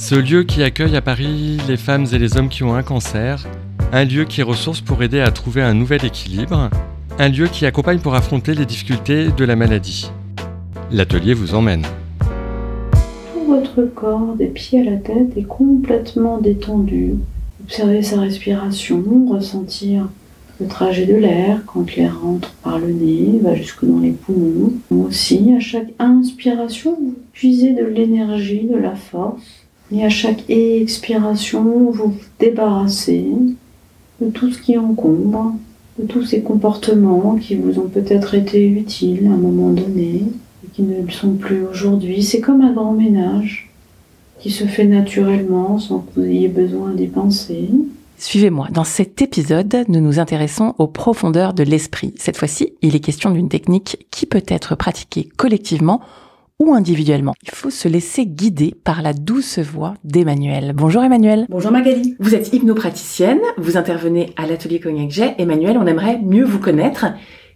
ce lieu qui accueille à Paris les femmes et les hommes qui ont un cancer, un lieu qui ressource pour aider à trouver un nouvel équilibre, un lieu qui accompagne pour affronter les difficultés de la maladie. L'atelier vous emmène. Tout votre corps, des pieds à la tête, est complètement détendu. Observez sa respiration, ressentir le trajet de l'air quand l'air rentre par le nez, va jusque dans les poumons. Aussi, à chaque inspiration, vous puisez de l'énergie, de la force. Et à chaque expiration, vous vous débarrassez de tout ce qui encombre, de tous ces comportements qui vous ont peut-être été utiles à un moment donné et qui ne le sont plus aujourd'hui. C'est comme un grand ménage qui se fait naturellement sans que vous ayez besoin d'y penser. Suivez-moi. Dans cet épisode, nous nous intéressons aux profondeurs de l'esprit. Cette fois-ci, il est question d'une technique qui peut être pratiquée collectivement ou individuellement. Il faut se laisser guider par la douce voix d'Emmanuel. Bonjour Emmanuel. Bonjour Magali. Vous êtes hypnopraticienne, vous intervenez à l'atelier Cognac Jet. Emmanuel, on aimerait mieux vous connaître.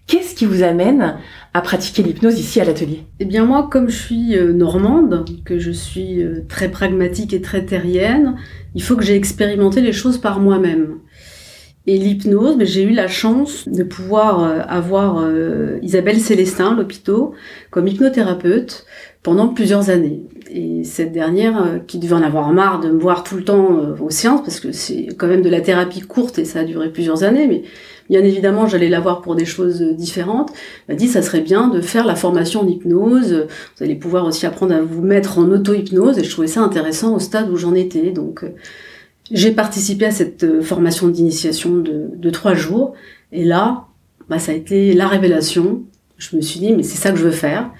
Qu'est-ce qui vous amène à pratiquer l'hypnose ici à l'atelier? Eh bien moi, comme je suis euh, normande, que je suis euh, très pragmatique et très terrienne, il faut que j'ai expérimenté les choses par moi-même. Et l'hypnose, ben, j'ai eu la chance de pouvoir euh, avoir euh, Isabelle Célestin, l'hôpital, comme hypnothérapeute pendant plusieurs années. Et cette dernière, euh, qui devait en avoir marre de me voir tout le temps euh, aux séances, parce que c'est quand même de la thérapie courte et ça a duré plusieurs années, mais bien évidemment j'allais la voir pour des choses différentes, m'a dit ça serait bien de faire la formation en hypnose, vous allez pouvoir aussi apprendre à vous mettre en auto-hypnose, et je trouvais ça intéressant au stade où j'en étais. Donc j'ai participé à cette euh, formation d'initiation de, de trois jours, et là, bah, ça a été la révélation. Je me suis dit, mais c'est ça que je veux faire.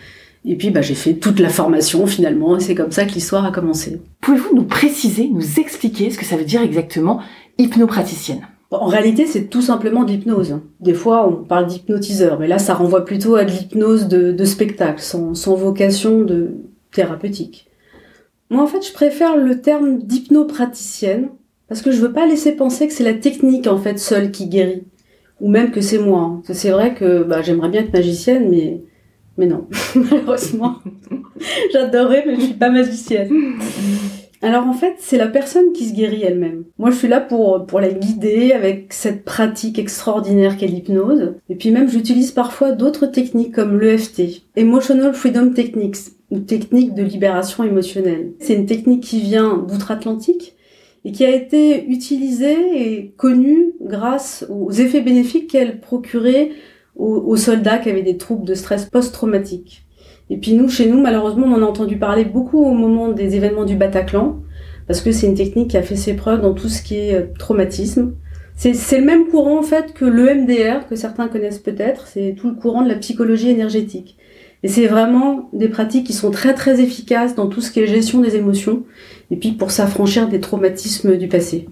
Et puis, bah, j'ai fait toute la formation finalement, et c'est comme ça que l'histoire a commencé. Pouvez-vous nous préciser, nous expliquer ce que ça veut dire exactement hypnopraticienne? En réalité, c'est tout simplement de l'hypnose. Des fois, on parle d'hypnotiseur, mais là, ça renvoie plutôt à de l'hypnose de, de spectacle, sans, sans vocation de thérapeutique. Moi, en fait, je préfère le terme d'hypnopraticienne parce que je veux pas laisser penser que c'est la technique en fait seule qui guérit, ou même que c'est moi. hein. C'est vrai que bah, j'aimerais bien être magicienne, mais mais non, malheureusement, j'adorerais, mais je suis pas magicienne. Alors en fait, c'est la personne qui se guérit elle-même. Moi, je suis là pour la guider avec cette pratique extraordinaire qu'est l'hypnose. Et puis même, j'utilise parfois d'autres techniques comme l'EFT, Emotional Freedom Techniques, ou technique de libération émotionnelle. C'est une technique qui vient d'outre-Atlantique et qui a été utilisée et connue grâce aux effets bénéfiques qu'elle procurait aux, aux soldats qui avaient des troubles de stress post-traumatique. Et puis nous, chez nous, malheureusement, on en a entendu parler beaucoup au moment des événements du Bataclan, parce que c'est une technique qui a fait ses preuves dans tout ce qui est euh, traumatisme. C'est c'est le même courant en fait que l'EMDR, que certains connaissent peut-être, c'est tout le courant de la psychologie énergétique. Et c'est vraiment des pratiques qui sont très très efficaces dans tout ce qui est gestion des émotions, et puis pour s'affranchir des traumatismes du passé.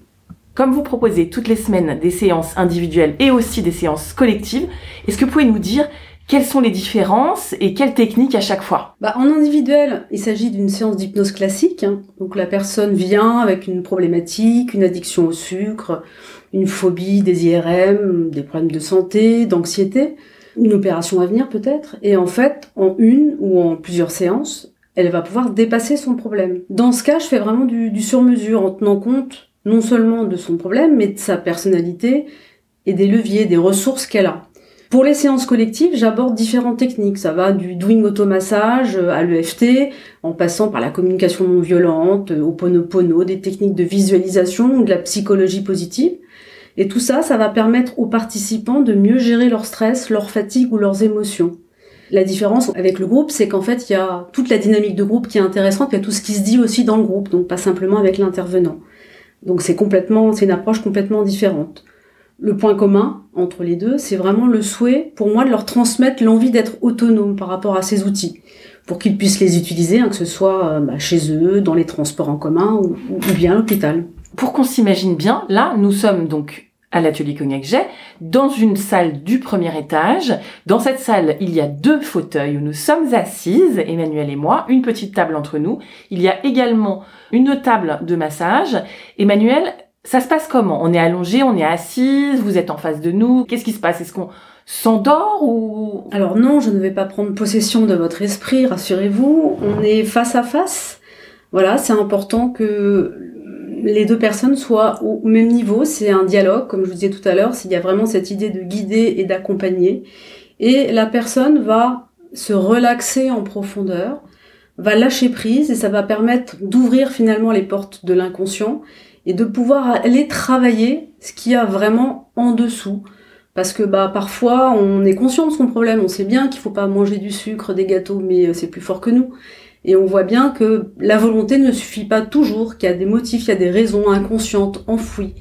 Comme vous proposez toutes les semaines des séances individuelles et aussi des séances collectives, est-ce que vous pouvez nous dire quelles sont les différences et quelles techniques à chaque fois? Bah, en individuel, il s'agit d'une séance d'hypnose classique. hein. Donc la personne vient avec une problématique, une addiction au sucre, une phobie, des IRM, des problèmes de santé, d'anxiété, une opération à venir peut-être. Et en fait, en une ou en plusieurs séances, elle va pouvoir dépasser son problème. Dans ce cas, je fais vraiment du, du sur-mesure en tenant compte non seulement de son problème, mais de sa personnalité et des leviers, des ressources qu'elle a. Pour les séances collectives, j'aborde différentes techniques. Ça va du doing automassage à l'EFT, en passant par la communication non violente, au ponopono, des techniques de visualisation ou de la psychologie positive. Et tout ça, ça va permettre aux participants de mieux gérer leur stress, leur fatigue ou leurs émotions. La différence avec le groupe, c'est qu'en fait, il y a toute la dynamique de groupe qui est intéressante, il y a tout ce qui se dit aussi dans le groupe, donc pas simplement avec l'intervenant. Donc c'est complètement, c'est une approche complètement différente. Le point commun entre les deux, c'est vraiment le souhait, pour moi, de leur transmettre l'envie d'être autonome par rapport à ces outils, pour qu'ils puissent les utiliser, hein, que ce soit euh, bah, chez eux, dans les transports en commun ou, bien à l'hôpital. Pour qu'on s'imagine bien, là, nous sommes donc à l'atelier Cognac Jet, dans une salle du premier étage. Dans cette salle, il y a deux fauteuils où nous sommes assises, Emmanuel et moi, une petite table entre nous. Il y a également une table de massage. Emmanuel, ça se passe comment? On est allongé, on est assise, vous êtes en face de nous. Qu'est-ce qui se passe? Est-ce qu'on s'endort ou? Alors non, je ne vais pas prendre possession de votre esprit, rassurez-vous. On est face à face. Voilà, c'est important que les deux personnes soient au même niveau. C'est un dialogue, comme je vous disais tout à l'heure, s'il y a vraiment cette idée de guider et d'accompagner. Et la personne va se relaxer en profondeur, va lâcher prise et ça va permettre d'ouvrir finalement les portes de l'inconscient et de pouvoir aller travailler ce qu'il y a vraiment en dessous. Parce que bah parfois on est conscient de son problème, on sait bien qu'il faut pas manger du sucre, des gâteaux, mais euh, c'est plus fort que nous. Et on voit bien que la volonté ne suffit pas toujours, qu'il y a des motifs, il y a des raisons inconscientes, enfouies.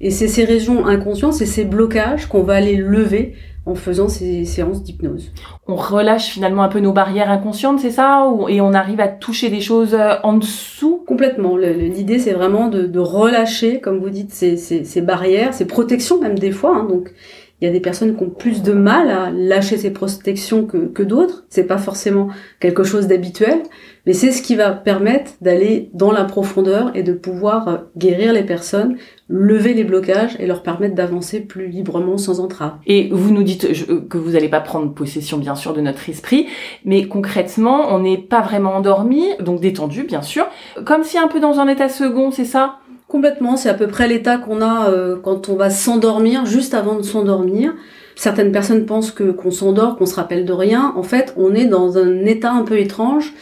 Et c'est ces raisons inconscientes, c'est ces blocages qu'on va aller lever en faisant ces séances d'hypnose. On relâche finalement un peu nos barrières inconscientes, c'est ça? Et on arrive à toucher des choses euh, en dessous? Complètement. L'idée, c'est vraiment de, relâcher, comme vous dites, ces, barrières, ces protections même des fois. Hein. donc, il y a des personnes qui ont plus de mal à lâcher ces protections que, d'autres. C'est pas forcément quelque chose d'habituel, mais c'est ce qui va permettre d'aller dans la profondeur et de pouvoir euh, guérir les personnes, lever les blocages et leur permettre d'avancer plus librement sans entrave. Et vous nous dites euh, que vous n'allez pas prendre possession bien sûr de notre esprit, mais concrètement, on n'est pas vraiment endormi, donc détendu bien sûr, comme si un peu dans un état second, c'est ça? Complètement, c'est à peu près l'état qu'on a euh, quand on va s'endormir, juste avant de s'endormir. Certaines personnes pensent que qu'on s'endort, qu'on se rappelle de rien. En fait, on est dans un état un peu étrange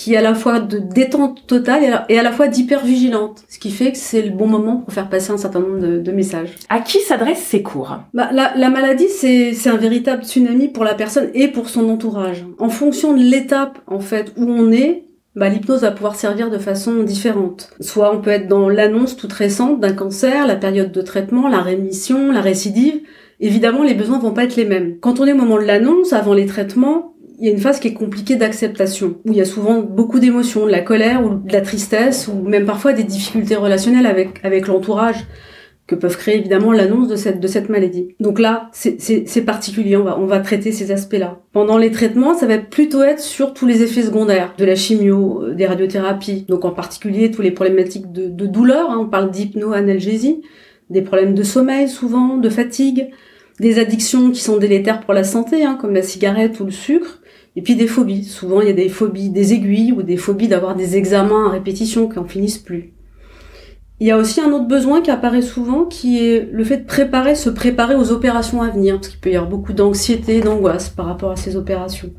qui est à la fois de détente totale et à la fois d'hypervigilante, ce qui fait que c'est le bon moment pour faire passer un certain nombre de, messages. À qui s'adressent ces cours? Bah, la, la maladie, c'est un véritable tsunami pour la personne et pour son entourage. En fonction de l'étape en fait où on est, bah, l'hypnose va pouvoir servir de façon différente. Soit on peut être dans l'annonce toute récente d'un cancer, la période de traitement, la rémission, la récidive. Évidemment, les besoins vont pas être les mêmes. Quand on est au moment de l'annonce, avant les traitements, il y a une phase qui est compliquée d'acceptation, où il y a souvent beaucoup d'émotions, de la colère ou de la tristesse, ou même parfois des difficultés relationnelles avec, avec l'entourage que peuvent créer évidemment l'annonce de cette, de cette maladie. Donc là, c'est particulier, on va, on va traiter ces aspects-là. Pendant les traitements, ça va plutôt être sur tous les effets secondaires, de la chimio, euh, des radiothérapies, donc en particulier tous les problématiques de, douleur, hein, on parle d'hypno-analgésie, des problèmes de sommeil souvent, de fatigue, des addictions qui sont délétères pour la santé, hein, comme la cigarette ou le sucre, et puis des phobies. Souvent, il y a des phobies des aiguilles ou des phobies d'avoir des examens à répétition qui en finissent plus. Il y a aussi un autre besoin qui apparaît souvent, qui est le fait de préparer, se préparer aux opérations à venir, parce qu'il peut y avoir beaucoup d'anxiété, d'angoisse par rapport à ces opérations.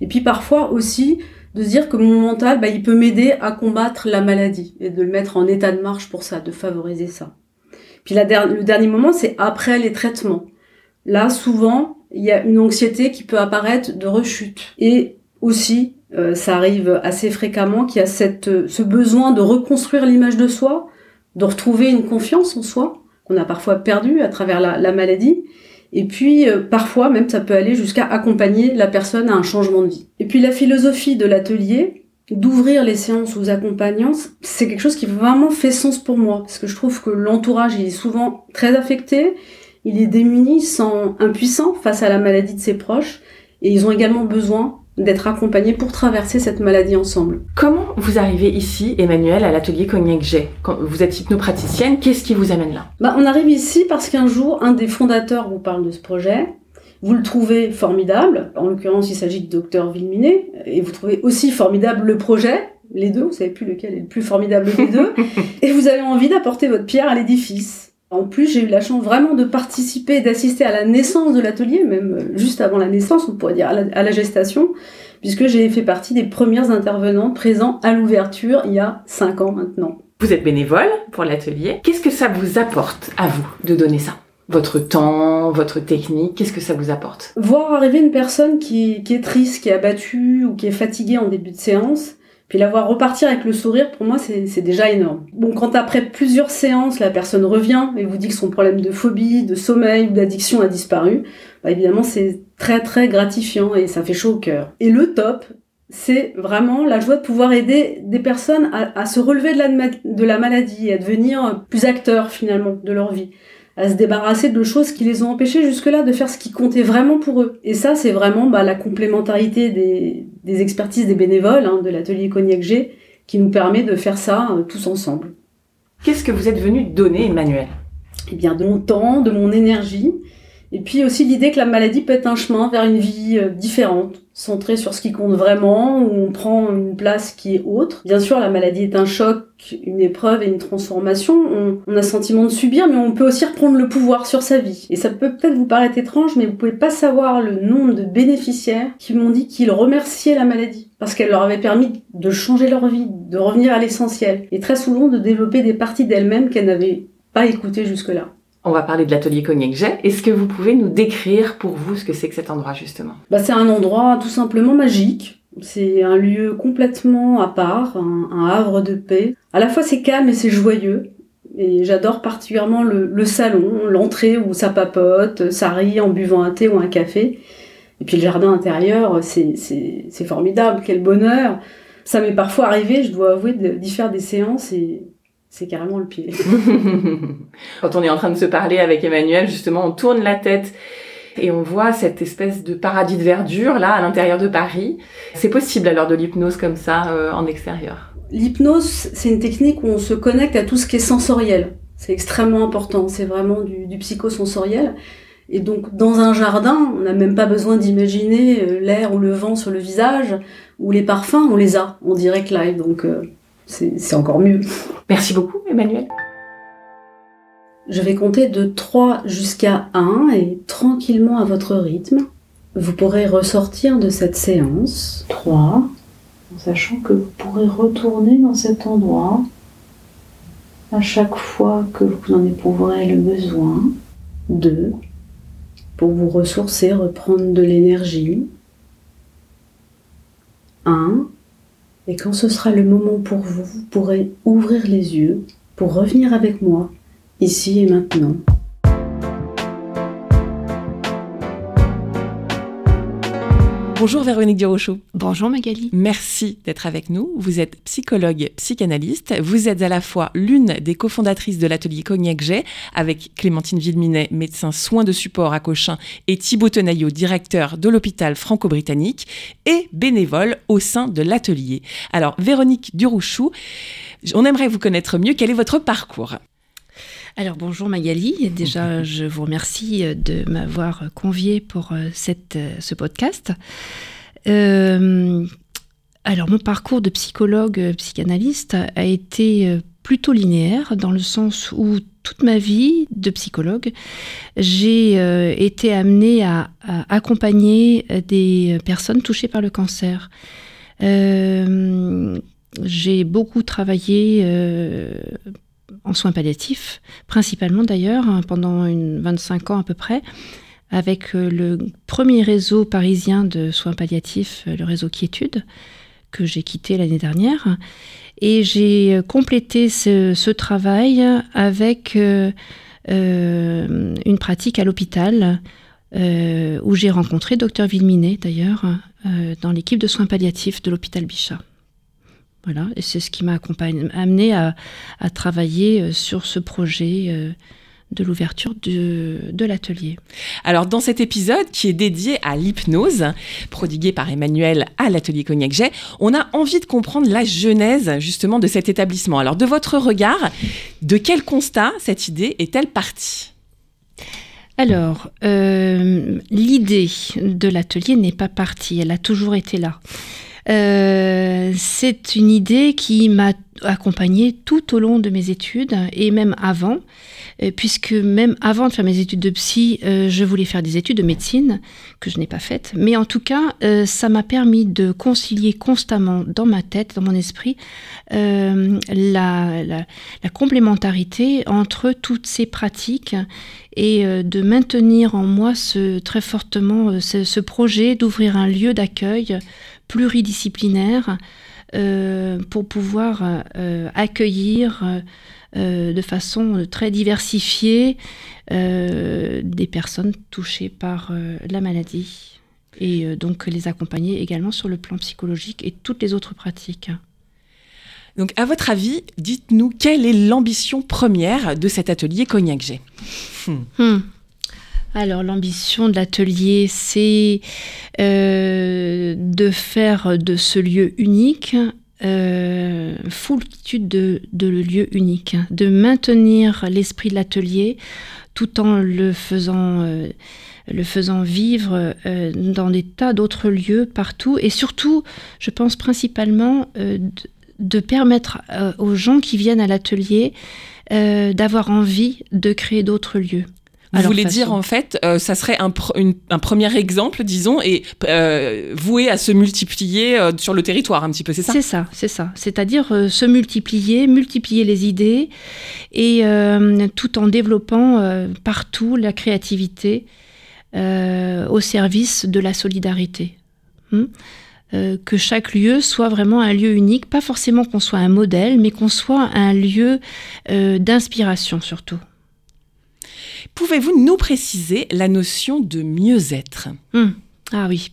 Et puis parfois aussi de se dire que mon mental, bah, il peut m'aider à combattre la maladie et de le mettre en état de marche pour ça, de favoriser ça. Puis le dernier moment, c'est après les traitements. Là, souvent, il y a une anxiété qui peut apparaître de rechute. Et aussi, euh, ça arrive assez fréquemment qu'il y a cette, ce besoin de reconstruire l'image de soi, de retrouver une confiance en soi qu'on a parfois perdu à travers la, maladie. Et puis euh, parfois même ça peut aller jusqu'à accompagner la personne à un changement de vie. Et puis la philosophie de l'atelier, d'ouvrir les séances aux accompagnants, c'est quelque chose qui vraiment fait sens pour moi, parce que je trouve que l'entourage il est souvent très affecté, il est démuni, sans impuissant face à la maladie de ses proches, et ils ont également besoin d'être accompagnés pour traverser cette maladie ensemble. Comment vous arrivez ici, Emmanuel, à l'atelier Cognac G? Vous êtes hypnopraticienne, qu'est-ce qui vous amène là? Bah, On arrive ici parce qu'un jour, un des fondateurs vous parle de ce projet. Vous le trouvez formidable, en l'occurrence il s'agit du docteur Villeminet, et vous trouvez aussi formidable le projet, les deux, vous savez plus lequel est le plus formidable des deux, et vous avez envie d'apporter votre pierre à l'édifice. En plus, j'ai eu la chance vraiment de participer, d'assister à la naissance de l'atelier, même euh, juste avant la naissance, on pourrait dire à la, à la gestation, puisque j'ai fait partie des premières intervenantes présents à l'ouverture il y a cinq ans maintenant. Vous êtes bénévole pour l'atelier. Qu'est-ce que ça vous apporte à vous de donner ça? Votre temps, votre technique, qu'est-ce que ça vous apporte? Voir arriver une personne qui, qui est triste, qui est abattue ou qui est fatiguée en début de séance, puis la voir repartir avec le sourire, pour moi, c'est déjà énorme. Bon, quand après plusieurs séances, la personne revient et vous dit que son problème de phobie, de sommeil ou d'addiction a disparu, bah évidemment, c'est très très gratifiant et ça fait chaud au cœur. Et le top, c'est vraiment la joie de pouvoir aider des personnes à, se relever de la, maladie à devenir plus acteurs finalement de leur vie à se débarrasser de choses qui les ont empêchés jusque-là de faire ce qui comptait vraiment pour eux. Et ça, c'est vraiment bah, la complémentarité des, des, expertises des bénévoles hein, de l'atelier Cognac G qui nous permet de faire ça euh, tous ensemble. Qu'est-ce que vous êtes venu donner, Emmanuel? Eh bien, de mon temps, de mon énergie, et puis aussi l'idée que la maladie peut être un chemin vers une vie euh, différente, centrée sur ce qui compte vraiment, où on prend une place qui est autre. Bien sûr, la maladie est un choc, une épreuve et une transformation. On, on a sentiment de subir, mais on peut aussi reprendre le pouvoir sur sa vie. Et ça peut peut-être vous paraître étrange, mais vous pouvez pas savoir le nombre de bénéficiaires qui m'ont dit qu'ils remerciaient la maladie parce qu'elle leur avait permis de changer leur vie, de revenir à l'essentiel, et très souvent de développer des parties d'elles-mêmes qu'elles n'avaient pas écoutées jusque-là. On va parler de l'atelier Cognac Jet. Est-ce que vous pouvez nous décrire pour vous ce que c'est que cet endroit justement? Bah, C'est un endroit tout simplement magique. C'est un lieu complètement à part, un, un, havre de paix. À la fois c'est calme et c'est joyeux. Et j'adore particulièrement le, le salon, l'entrée où ça papote, ça rit en buvant un thé ou un café. Et puis le jardin intérieur, c'est formidable, quel bonheur. Ça m'est parfois arrivé, je dois avouer, d'y faire des séances et c'est carrément le pied. Quand on est en train de se parler avec Emmanuel, justement, on tourne la tête et on voit cette espèce de paradis de verdure là à l'intérieur de Paris. C'est possible alors de l'hypnose comme ça euh, en extérieur? L'hypnose, c'est une technique où on se connecte à tout ce qui est sensoriel. C'est extrêmement important. C'est vraiment du, du psychosensoriel. Et donc, dans un jardin, on n'a même pas besoin d'imaginer euh, l'air ou le vent sur le visage, ou les parfums, on les a en direct live. Donc, euh, c'est encore mieux. Merci beaucoup, Emmanuel. Je vais compter de 3 jusqu'à 1 et tranquillement à votre rythme, vous pourrez ressortir de cette séance. 3, en sachant que vous pourrez retourner dans cet endroit à chaque fois que vous en éprouverez le besoin. 2, pour vous ressourcer, reprendre de l'énergie. 1, et quand ce sera le moment pour vous, vous pourrez ouvrir les yeux pour revenir avec moi, ici et maintenant. Bonjour Véronique Durochot. Bonjour Magali. Merci d'être avec nous. Vous êtes psychologue, psychanalyste. Vous êtes à la fois l'une des cofondatrices de l'atelier Cognac Jet avec Clémentine Villeminet, médecin soins de support à Cochin, et Thibaut Tenaillot, directeur de l'hôpital franco-britannique, et bénévole au sein de l'atelier. Alors Véronique Durochot, on aimerait vous connaître mieux. Quel est votre parcours? Alors bonjour Magali, déjà je vous remercie de m'avoir convié pour cette, ce podcast. Euh, alors mon parcours de psychologue psychanalyste a été plutôt linéaire dans le sens où toute ma vie de psychologue, j'ai euh, été amenée à, à, accompagner des personnes touchées par le cancer. Euh, j'ai beaucoup travaillé euh, en soins palliatifs, principalement d'ailleurs, hein, pendant une 25 ans à peu près, avec le premier réseau parisien de soins palliatifs, le réseau Quiétude, que j'ai quitté l'année dernière. Et j'ai complété ce, travail avec euh, euh, une pratique à l'hôpital, euh, où j'ai rencontré Dr Villeminet d'ailleurs, dans l'équipe de soins palliatifs de l'hôpital Bichat. Voilà, et c'est ce qui m'a amené à, à, travailler sur ce projet euh, de l'ouverture de, de l'atelier. Alors dans cet épisode qui est dédié à l'hypnose, prodigué par Emmanuel à l'atelier Cognac Jet, on a envie de comprendre la genèse justement de cet établissement. Alors de votre regard, de quel constat cette idée est-elle partie? Alors, euh, l'idée de l'atelier n'est pas partie, elle a toujours été là. Euh, c'est une idée qui m'a accompagné tout au long de mes études et même avant, euh, puisque même avant de faire mes études de psy, euh, je voulais faire des études de médecine que je n'ai pas faites. Mais en tout cas, ça m'a permis de concilier constamment dans ma tête, dans mon esprit, la, complémentarité entre toutes ces pratiques et de maintenir en moi ce, très fortement ce projet d'ouvrir un lieu d'accueil pluridisciplinaire euh, pour pouvoir euh, accueillir euh, de façon très diversifiée des personnes touchées par la maladie et donc les accompagner également sur le plan psychologique et toutes les autres pratiques. Donc, à votre avis, dites-nous quelle est l'ambition première de cet atelier Cognac G? Hmm. hmm. Alors l'ambition de l'atelier, c'est euh, de faire de ce lieu unique euh, foultitude de, lieux uniques, de maintenir l'esprit de l'atelier tout en le faisant, euh, le faisant vivre euh, dans des tas d'autres lieux partout et surtout, je pense principalement de, permettre aux gens qui viennent à l'atelier d'avoir envie de créer d'autres lieux. Vous voulez dire en fait, euh, ça serait un, un, premier exemple, disons, et euh, voué à se multiplier euh, sur le territoire un petit peu, c'est ça? C'est ça, c'est ça. C'est-à-dire se multiplier, multiplier les idées, et tout en développant partout la créativité au service de la solidarité. Hmm que chaque lieu soit vraiment un lieu unique, pas forcément qu'on soit un modèle, mais qu'on soit un lieu d'inspiration surtout. Pouvez-vous nous préciser la notion de mieux-être? Hmm. Ah oui,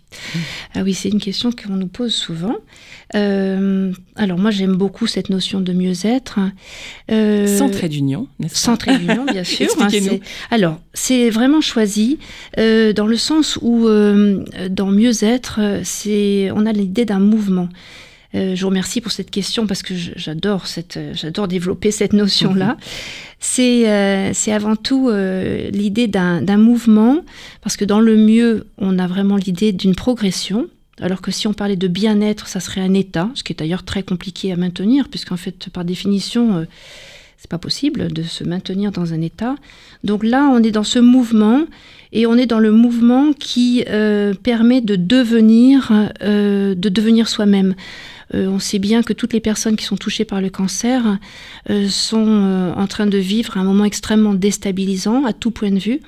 ah oui, c'est une question qu'on nous pose souvent. Euh, alors moi j'aime beaucoup cette notion de mieux-être. Euh, sans trait d'union, n'est-ce pas? Sans trait d'union, bien sûr. Hein, alors c'est vraiment choisi euh, dans le sens où dans mieux-être, c'est on a l'idée d'un mouvement. Je vous remercie pour cette question parce que j'adore cette, j'adore développer cette notion-là. Euh, c'est avant tout euh, l'idée d'un mouvement, parce que dans le mieux, on a vraiment l'idée d'une progression, alors que si on parlait de bien-être, ça serait un état, ce qui est d'ailleurs très compliqué à maintenir, puisqu'en fait, par définition, euh, c'est pas possible de se maintenir dans un état. Donc là, on est dans ce mouvement, et on est dans le mouvement qui permet de devenir, de devenir soi-même. Euh, on sait bien que toutes les personnes qui sont touchées par le cancer euh, sont euh, en train de vivre un moment extrêmement déstabilisant à tout point de vue.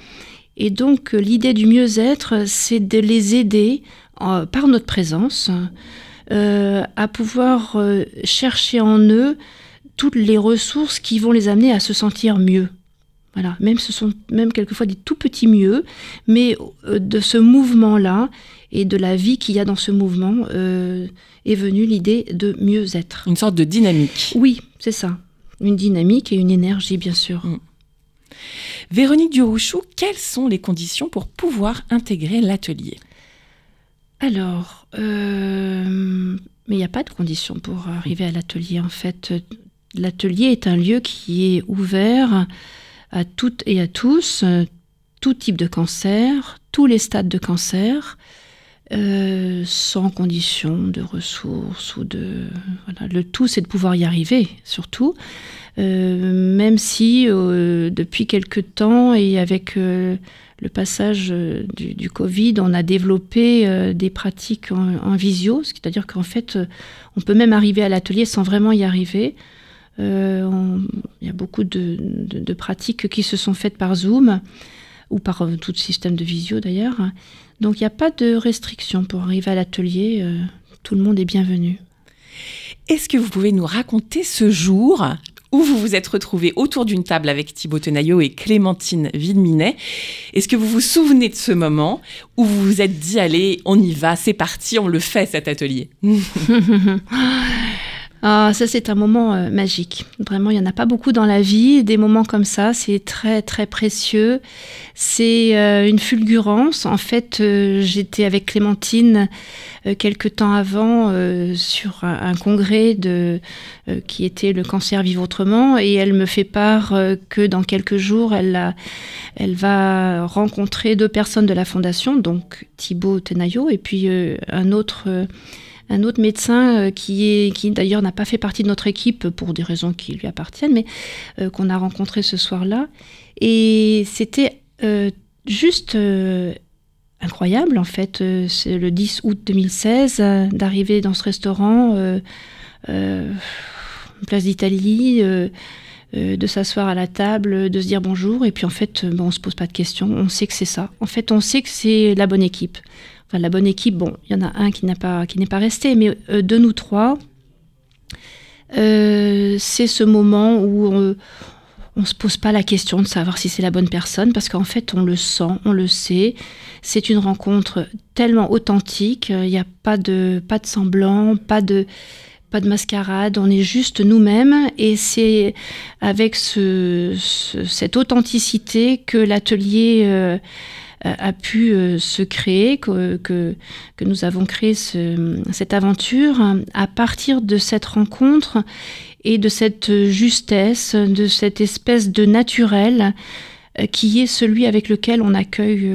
Et donc l'idée du mieux-être, c'est de les aider par notre présence à pouvoir chercher en eux toutes les ressources qui vont les amener à se sentir mieux. Voilà, même ce sont même quelquefois des tout petits mieux, mais de ce mouvement-là et de la vie qu'il y a dans ce mouvement euh, est venue l'idée de mieux être. Une sorte de dynamique. Oui, c'est ça. Une dynamique et une énergie, bien sûr. Mm. Véronique Durouchou, quelles sont les conditions pour pouvoir intégrer l'atelier? Alors, euh, mais il n'y a pas de conditions pour arriver à l'atelier. En fait, l'atelier est un lieu qui est ouvert à toutes et à tous, tout type de cancer, tous les stades de cancer. Euh, sans condition de ressources ou de le tout c'est de pouvoir y arriver surtout euh, même si euh, depuis quelque temps et avec le passage du, Covid on a développé des pratiques en, visio c'est-à-dire qu'en fait on peut même arriver à l'atelier sans vraiment y arriver il y a beaucoup de, de, pratiques qui se sont faites par Zoom ou par tout système de visio d'ailleurs donc il n'y a pas de restriction pour arriver à l'atelier. Euh, tout le monde est bienvenu. Est-ce que vous pouvez nous raconter ce jour où vous vous êtes retrouvés autour d'une table avec Thibaut Tenaillot et Clémentine Villeminet. Est-ce que vous vous souvenez de ce moment où vous vous êtes dit, allez, on y va, c'est parti, on le fait cet atelier? Ah, ça, c'est un moment euh, magique. Vraiment, il n'y en a pas beaucoup dans la vie. Des moments comme ça, c'est très, très précieux. C'est euh, une fulgurance. En fait, euh, j'étais avec Clémentine quelques temps avant sur un, congrès de, qui était le cancer vivre autrement. Et elle me fait part que dans quelques jours, elle, va rencontrer deux personnes de la fondation, donc Thibaut Tenaillot et puis un autre un autre médecin qui est qui d'ailleurs n'a pas fait partie de notre équipe pour des raisons qui lui appartiennent, mais qu'on a rencontré ce soir-là. Et c'était juste incroyable en fait. C'est le 10 août 2016 d'arriver dans ce restaurant, place d'Italie euh, de s'asseoir à la table, de se dire bonjour, et puis en fait, euh, on se pose pas de questions, on sait que c'est ça. En fait, on sait que c'est la bonne équipe. La bonne équipe, bon, il y en a un qui n'a pas, n'est pas resté, mais euh, de nous trois, c'est ce moment où on, on se pose pas la question de savoir si c'est la bonne personne, parce qu'en fait, on le sent, on le sait. C'est une rencontre tellement authentique, il n'y a pas de, pas de semblant, pas de pas de mascarade, on est juste nous-mêmes et c'est avec cette authenticité que l'atelier euh, a pu euh, se créer, que, que, nous avons créé cette aventure à partir de cette rencontre et de cette justesse, de cette espèce de naturel euh, qui est celui avec lequel on accueille,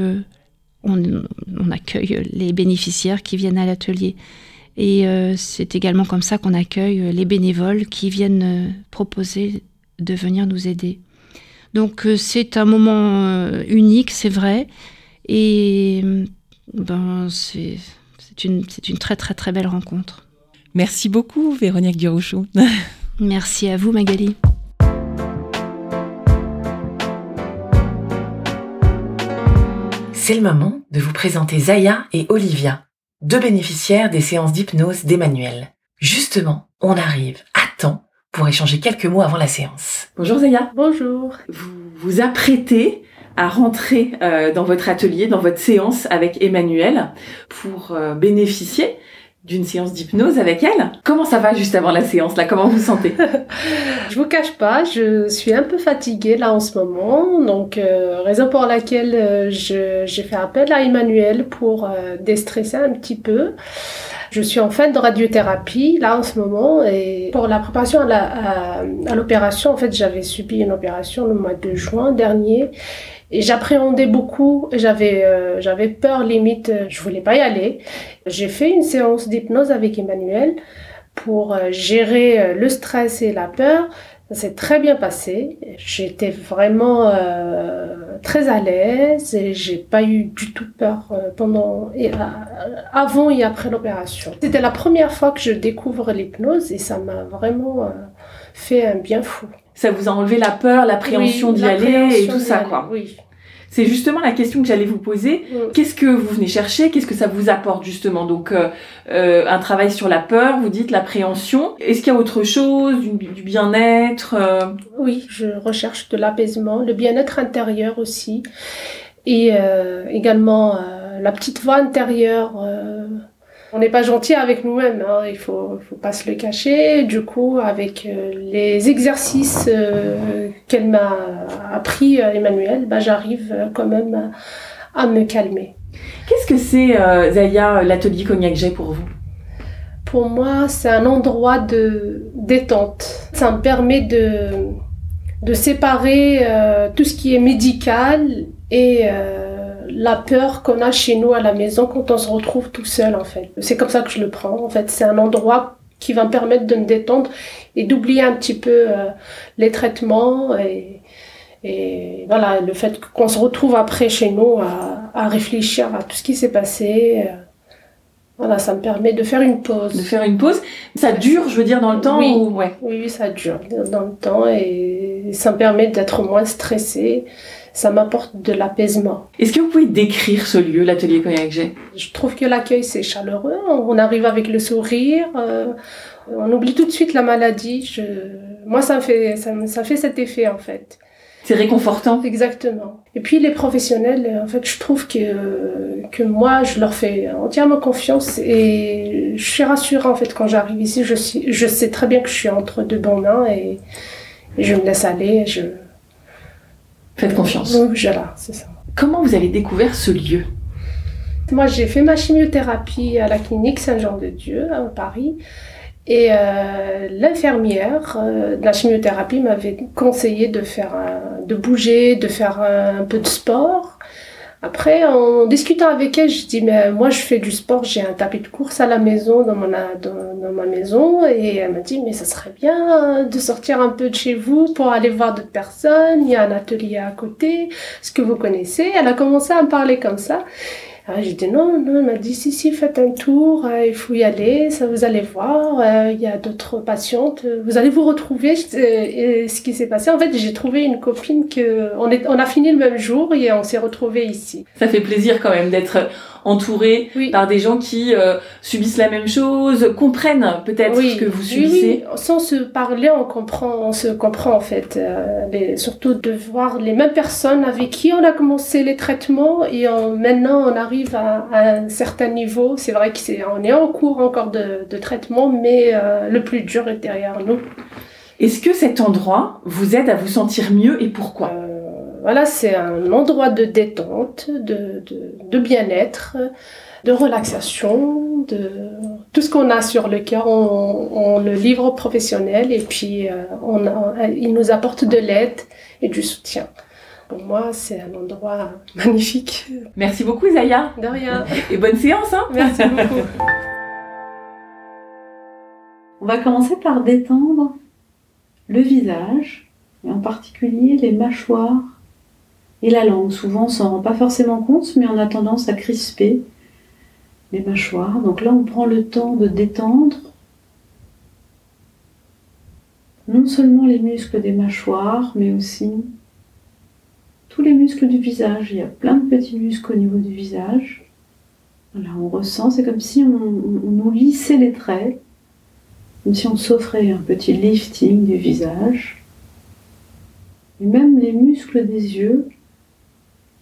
on accueille les bénéficiaires qui viennent à l'atelier. Et euh, c'est également comme ça qu'on accueille euh, les bénévoles qui viennent euh, proposer de venir nous aider. Donc c'est un moment unique, c'est vrai. Et ben, c'est une, une très très très belle rencontre. Merci beaucoup Véronique Durouchou. Merci à vous Magali. C'est le moment de vous présenter Zaya et Olivia deux bénéficiaires des séances d'hypnose d'Emmanuel. Justement, on arrive à temps pour échanger quelques mots avant la séance. Bonjour Zaya. Bonjour. Vous vous apprêtez à rentrer euh, dans votre atelier, dans votre séance avec Emmanuel pour euh, bénéficier d'une séance d'hypnose avec elle. Comment ça va juste avant la séance là? Comment vous sentez? Je vous cache pas, je suis un peu fatiguée là en ce moment, donc euh, raison pour laquelle j'ai fait appel à Emmanuel pour euh, déstresser un petit peu. Je suis en fin de radiothérapie là en ce moment. Et pour la préparation à l'opération, en fait j'avais subi une opération le mois de juin dernier et j'appréhendais beaucoup, j'avais euh, j'avais peur limite, euh, je voulais pas y aller. J'ai fait une séance d'hypnose avec Emmanuel pour euh, gérer le stress et la peur. Ça s'est très bien passé. J'étais vraiment très à l'aise et j'ai pas eu du tout peur pendant et avant et après l'opération. C'était la première fois que je découvre l'hypnose et ça m'a vraiment fait un bien fou ça vous a enlevé la peur, l'appréhension d'y aller et tout ça, quoi. Oui. C'est justement la question que j'allais vous poser. Qu'est-ce que vous venez chercher? Qu'est-ce que ça vous apporte justement? Donc euh, euh, un travail sur la peur, vous dites l'appréhension. Est-ce qu'il y a autre chose, du, bien-être euh? Oui, je recherche de l'apaisement, le bien-être intérieur aussi, et également la petite voix intérieure on n'est pas gentil avec nous-mêmes, hein. il faut, faut pas se le cacher. Du coup, avec euh, les exercices euh, qu'elle m'a appris, euh, Emmanuel, bah, j'arrive quand même à, me calmer. Qu'est-ce que c'est, Zaya, l'atelier Cognac J pour vous? Pour moi, c'est un endroit de détente. Ça me permet de, de séparer tout ce qui est médical et la peur qu'on a chez nous à la maison quand on se retrouve tout seul en fait. C'est comme ça que je le prends en fait. C'est un endroit qui va me permettre de me détendre et d'oublier un petit peu euh, les traitements et, et, voilà le fait qu'on se retrouve après chez nous à, à, réfléchir à tout ce qui s'est passé. Euh, voilà, ça me permet de faire une pause. De faire une pause. Ça dure, je veux dire, dans le temps Oui, ouais. oui ça dure dans le temps et ça me permet d'être moins stressée ça m'apporte de l'apaisement. Est-ce que vous pouvez décrire ce lieu, l'atelier Cognac G Je trouve que l'accueil c'est chaleureux, on arrive avec le sourire, euh, on oublie tout de suite la maladie. Je... Moi ça me fait ça, ça fait cet effet en fait. C'est réconfortant? Exactement. Et puis les professionnels, en fait, je trouve que que moi, je leur fais entièrement confiance et je suis rassurée en fait quand j'arrive ici. Je suis, je sais très bien que je suis entre deux bonnes mains et, et je me laisse aller. Je Faites confiance. Donc voilà, c'est ça. Comment vous avez découvert ce lieu? Moi, j'ai fait ma chimiothérapie à la clinique Saint-Jean-de-Dieu à Paris. Et euh, l'infirmière euh, de la chimiothérapie m'avait conseillé de faire de bouger, de faire un, peu de sport. Après, en discutant avec elle, je dis, mais moi, je fais du sport, j'ai un tapis de course à la maison, dans, mon, dans, dans ma maison. Et elle m'a dit, mais ça serait bien de sortir un peu de chez vous pour aller voir d'autres personnes. Il y a un atelier à côté, ce que vous connaissez? Elle a commencé à me parler comme ça. Ah, j'ai non, non, elle m'a dit si, si, faites un tour, euh, il faut y aller, ça vous allez voir, euh, il y a d'autres patientes, euh, vous allez vous retrouver. et ce qui s'est passé, en fait, j'ai trouvé une copine que on a fini le même jour et on s'est retrouvés ici. Ça fait plaisir quand même d'être entouré par des gens qui euh, subissent la même chose, comprennent peut-être ce que vous subissez. Oui, sans se parler, on comprend, on se comprend en fait. Euh, surtout de voir les mêmes personnes avec qui on a commencé les traitements et maintenant on arrive à, un certain niveau. C'est vrai qu'on est, est en cours encore de, de traitement, mais euh, le plus dur est derrière nous. Est-ce que cet endroit vous aide à vous sentir mieux et pourquoi? Voilà, c'est un endroit de détente, de, de, de bien-être, de relaxation, de tout ce qu'on a sur le cœur, on, on, le livre aux professionnels et puis euh, on, il nous apporte de l'aide et du soutien. Pour moi, c'est un endroit magnifique. Merci beaucoup, Zaya. De rien. Et bonne séance. Hein Merci beaucoup. On va commencer par détendre le visage, et en particulier les mâchoires et la langue. Souvent, on s'en rend pas forcément compte, mais on a tendance à crisper les mâchoires. Donc là, on prend le temps de détendre non seulement les muscles des mâchoires, mais aussi tous les muscles du visage. Il y a plein de petits muscles au niveau du visage. Là, on ressent, c'est comme si on, on nous lissait les traits, comme si on s'offrait un petit lifting du visage. Et même les muscles des yeux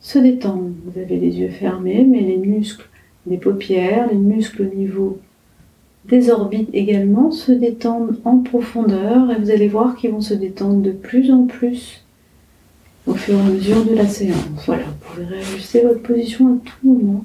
se détendent. Vous avez les yeux fermés, mais les muscles des paupières, les muscles au niveau des orbites également se détendent en profondeur et vous allez voir qu'ils vont se détendre de plus en plus au fur et à mesure de la séance. Voilà, vous pouvez réajuster votre position à tout moment.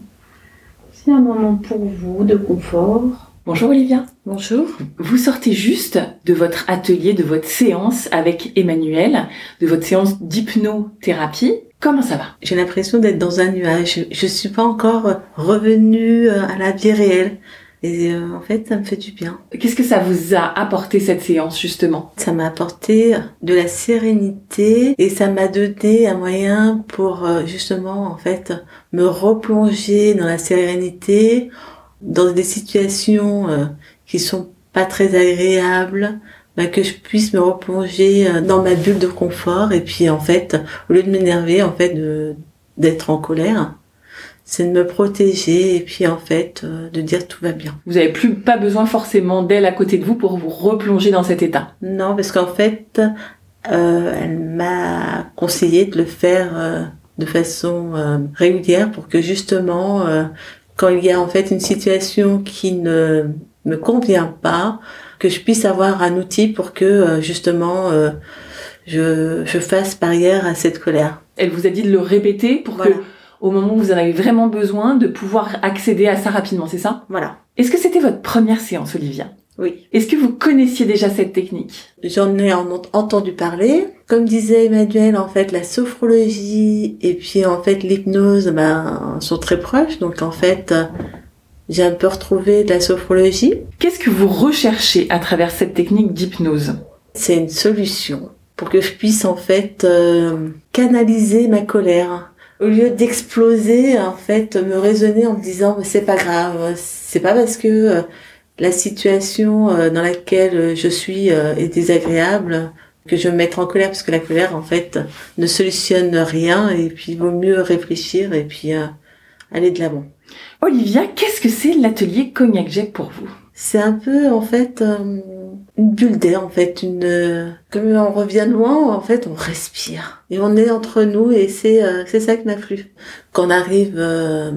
C'est un moment pour vous de confort. Bonjour Olivia. Bonjour. Vous sortez juste de votre atelier, de votre séance avec Emmanuel, de votre séance d'hypnothérapie. Comment ça va? J'ai l'impression d'être dans un nuage. Je suis pas encore revenue euh, à la vie réelle. Et euh, en fait, ça me fait du bien. Qu'est-ce que ça vous a apporté cette séance justement? Ça m'a apporté de la sérénité et ça m'a donné un moyen pour euh, justement en fait me replonger dans la sérénité, dans des situations qui sont pas très agréables, bah, que je puisse me replonger euh, dans ma bulle de confort et puis en fait au lieu de m'énerver en fait d'être en colère c'est de me protéger et puis en fait euh, de dire tout va bien. Vous avez plus pas besoin forcément d'elle à côté de vous pour vous replonger dans cet état. Non parce qu'en fait euh, elle m'a conseillé de le faire euh, de façon régulière pour que justement quand il y a en fait une situation qui ne me convient pas, que je puisse avoir un outil pour que euh, justement euh, je, je fasse barrière à cette colère. Elle vous a dit de le répéter pour que au moment où vous en avez vraiment besoin, de pouvoir accéder à ça rapidement, c'est ça? Voilà. Est-ce que c'était votre première séance, Olivia? Oui. Est-ce que vous connaissiez déjà cette technique? J'en ai entendu parler. Comme disait Emmanuel, en fait, la sophrologie et puis en fait l'hypnose ben, sont très proches. Donc en fait, j'ai un peu retrouvé de la sophrologie. Qu'est-ce que vous recherchez à travers cette technique d'hypnose? C'est une solution pour que je puisse en fait euh, canaliser ma colère. Au lieu d'exploser, en fait, me raisonner en me disant mais c'est pas grave, c'est pas parce que euh, la situation euh, dans laquelle je suis est désagréable que je vais me mettre en colère parce que la colère en fait ne solutionne rien et puis il vaut mieux réfléchir et puis aller de l'avant. Olivia, qu'est-ce que c'est l'atelier Cognac Jack pour vous? C'est un peu en fait euh, une bulle d'air en fait, une comme on revient loin, en fait on respire et on est entre nous et c'est euh, c'est ça qui m'a plu. Quand on arrive euh,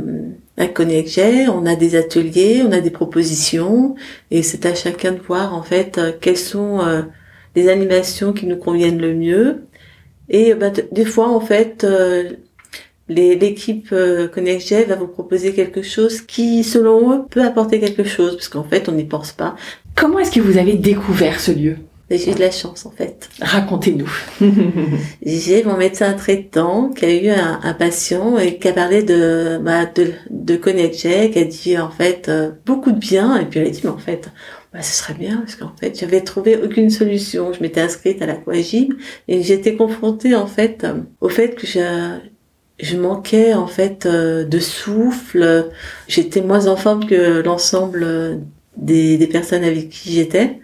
à Cognac Jack, on a des ateliers, on a des propositions et c'est à chacun de voir en fait quelles sont les animations qui nous conviennent le mieux. Et bah, des fois en fait l'équipe euh, va vous proposer quelque chose qui, selon eux, peut apporter quelque chose, parce qu'en fait, on n'y pense pas. Comment est-ce que vous avez découvert ce lieu? J'ai eu de la chance en fait. Racontez-nous. J'ai mon médecin traitant qui a eu un, un patient et qui a parlé de bah, de, de Cognac qui a dit en fait euh, beaucoup de bien et puis elle a dit mais en fait bah, ce serait bien parce qu'en fait j'avais trouvé aucune solution. Je m'étais inscrite à l'aquagym et j'étais confrontée en fait euh, au fait que je je manquais en fait euh, de souffle. J'étais moins en forme que l'ensemble des, des personnes avec qui j'étais.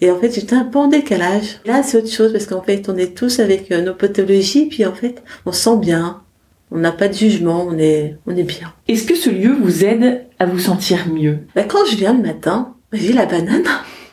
Et en fait, j'étais un peu en décalage. Là, c'est autre chose parce qu'en fait, on est tous avec euh, nos pathologies, puis en fait, on se sent bien. On n'a pas de jugement, on est, on est bien. Est-ce que ce lieu vous aide à vous sentir mieux? Bah, Quand je viens le matin, j'ai la banane.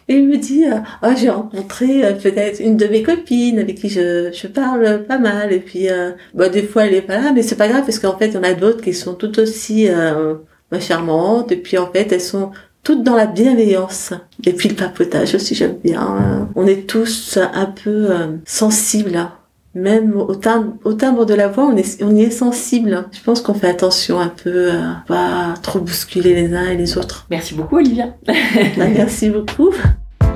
Et il me dit, oh, j'ai rencontré euh, peut-être une de mes copines avec qui je, je parle pas mal. Et puis, euh, bah, des fois, elle est pas là, mais c'est pas grave parce qu'en fait, il y a d'autres qui sont tout aussi euh, bah, charmantes. Et puis, en fait, elles sont toutes dans la bienveillance. Et puis le papotage aussi, j'aime bien. On est tous un peu euh, sensibles. Même au timbre, au timbre de la voix, on, est, on y est sensible. Je pense qu'on fait attention un peu à pas trop bousculer les uns et les autres. Merci beaucoup, Olivia. Bah, merci beaucoup.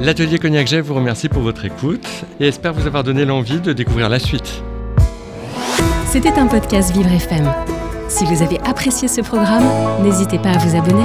L'atelier Cognac Jet vous remercie pour votre écoute et espère vous avoir donné l'envie de découvrir la suite. C'était un podcast Vivre FM. Si vous avez apprécié ce programme, n'hésitez pas à vous abonner.